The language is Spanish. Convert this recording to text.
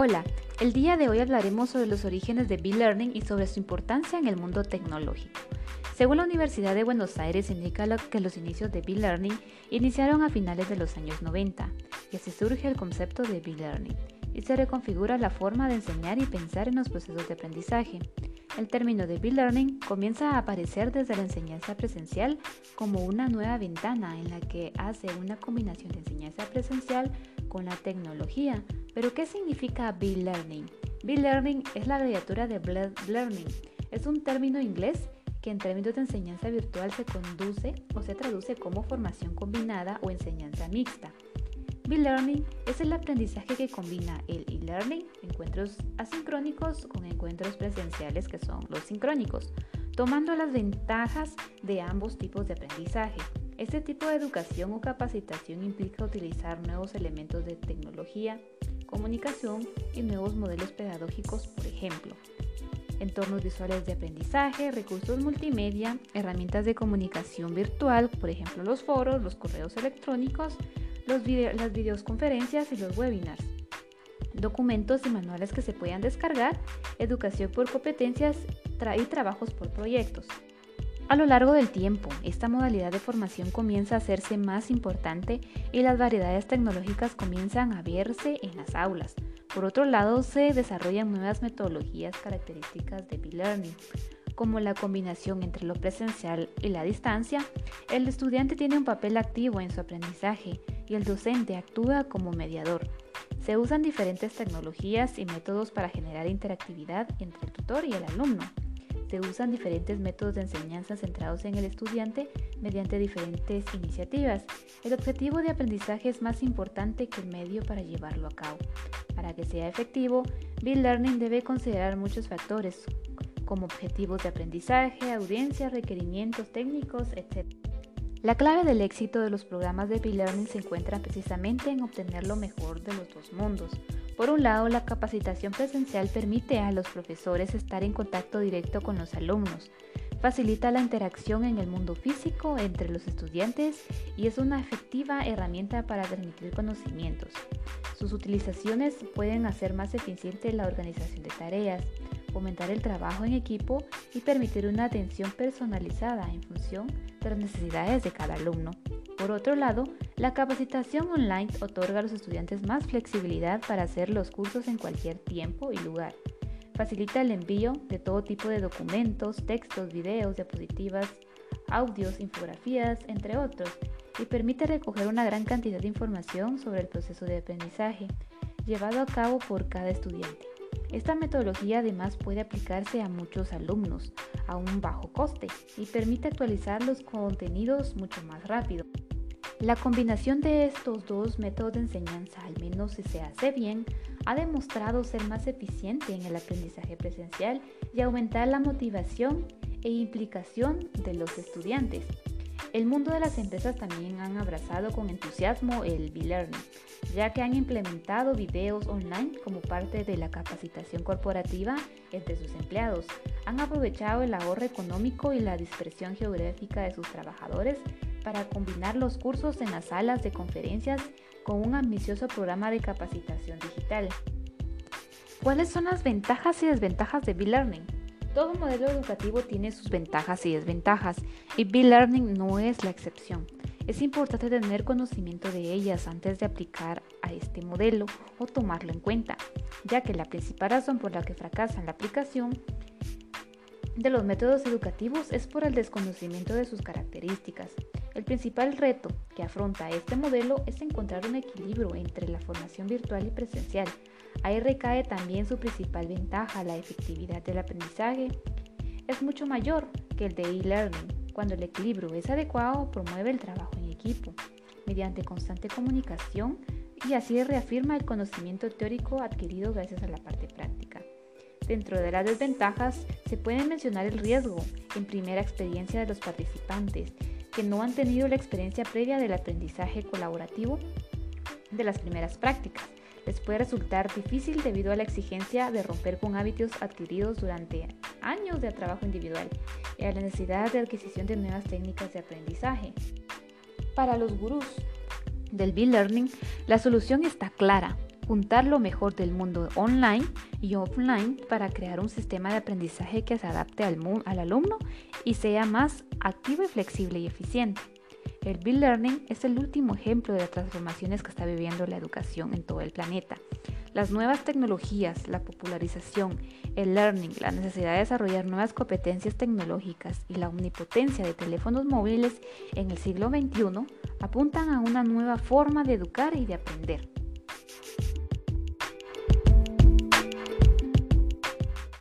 Hola, el día de hoy hablaremos sobre los orígenes de B-Learning y sobre su importancia en el mundo tecnológico. Según la Universidad de Buenos Aires, indica que los inicios de B-Learning iniciaron a finales de los años 90 y así surge el concepto de B-Learning y se reconfigura la forma de enseñar y pensar en los procesos de aprendizaje. El término de B-Learning comienza a aparecer desde la enseñanza presencial como una nueva ventana en la que hace una combinación de enseñanza presencial con la tecnología. Pero ¿qué significa B-Learning? B-Learning es la abreviatura de Blended Learning. Es un término inglés que en términos de enseñanza virtual se conduce o se traduce como formación combinada o enseñanza mixta. B-Learning es el aprendizaje que combina el e-learning, encuentros asincrónicos, con encuentros presenciales que son los sincrónicos, tomando las ventajas de ambos tipos de aprendizaje. Este tipo de educación o capacitación implica utilizar nuevos elementos de tecnología, comunicación y nuevos modelos pedagógicos, por ejemplo, entornos visuales de aprendizaje, recursos multimedia, herramientas de comunicación virtual, por ejemplo los foros, los correos electrónicos, las videoconferencias y los webinars, documentos y manuales que se puedan descargar, educación por competencias y trabajos por proyectos. A lo largo del tiempo, esta modalidad de formación comienza a hacerse más importante y las variedades tecnológicas comienzan a verse en las aulas. Por otro lado, se desarrollan nuevas metodologías características de e-learning, como la combinación entre lo presencial y la distancia. El estudiante tiene un papel activo en su aprendizaje y el docente actúa como mediador. Se usan diferentes tecnologías y métodos para generar interactividad entre el tutor y el alumno. Se usan diferentes métodos de enseñanza centrados en el estudiante mediante diferentes iniciativas. El objetivo de aprendizaje es más importante que el medio para llevarlo a cabo. Para que sea efectivo, Bill Learning debe considerar muchos factores, como objetivos de aprendizaje, audiencia, requerimientos técnicos, etc. La clave del éxito de los programas de e-learning se encuentra precisamente en obtener lo mejor de los dos mundos. Por un lado, la capacitación presencial permite a los profesores estar en contacto directo con los alumnos, facilita la interacción en el mundo físico entre los estudiantes y es una efectiva herramienta para transmitir conocimientos. Sus utilizaciones pueden hacer más eficiente la organización de tareas, fomentar el trabajo en equipo y permitir una atención personalizada en función de las necesidades de cada alumno. Por otro lado, la capacitación online otorga a los estudiantes más flexibilidad para hacer los cursos en cualquier tiempo y lugar. Facilita el envío de todo tipo de documentos, textos, videos, diapositivas, audios, infografías, entre otros, y permite recoger una gran cantidad de información sobre el proceso de aprendizaje llevado a cabo por cada estudiante. Esta metodología además puede aplicarse a muchos alumnos a un bajo coste y permite actualizar los contenidos mucho más rápido. La combinación de estos dos métodos de enseñanza, al menos si se hace bien, ha demostrado ser más eficiente en el aprendizaje presencial y aumentar la motivación e implicación de los estudiantes. El mundo de las empresas también han abrazado con entusiasmo el B-Learning, ya que han implementado videos online como parte de la capacitación corporativa entre sus empleados. Han aprovechado el ahorro económico y la dispersión geográfica de sus trabajadores para combinar los cursos en las salas de conferencias con un ambicioso programa de capacitación digital. ¿Cuáles son las ventajas y desventajas de B-Learning? Todo modelo educativo tiene sus ventajas y desventajas y B-Learning no es la excepción. Es importante tener conocimiento de ellas antes de aplicar a este modelo o tomarlo en cuenta, ya que la principal razón por la que fracasa la aplicación de los métodos educativos es por el desconocimiento de sus características. El principal reto que afronta este modelo es encontrar un equilibrio entre la formación virtual y presencial, Ahí recae también su principal ventaja, la efectividad del aprendizaje. Es mucho mayor que el de e-learning. Cuando el equilibrio es adecuado, promueve el trabajo en equipo, mediante constante comunicación y así reafirma el conocimiento teórico adquirido gracias a la parte práctica. Dentro de las desventajas se puede mencionar el riesgo en primera experiencia de los participantes que no han tenido la experiencia previa del aprendizaje colaborativo de las primeras prácticas les puede resultar difícil debido a la exigencia de romper con hábitos adquiridos durante años de trabajo individual y a la necesidad de adquisición de nuevas técnicas de aprendizaje. Para los gurús del B-Learning, la solución está clara. Juntar lo mejor del mundo online y offline para crear un sistema de aprendizaje que se adapte al, al alumno y sea más activo y flexible y eficiente. El Bill Learning es el último ejemplo de las transformaciones que está viviendo la educación en todo el planeta. Las nuevas tecnologías, la popularización, el learning, la necesidad de desarrollar nuevas competencias tecnológicas y la omnipotencia de teléfonos móviles en el siglo XXI apuntan a una nueva forma de educar y de aprender.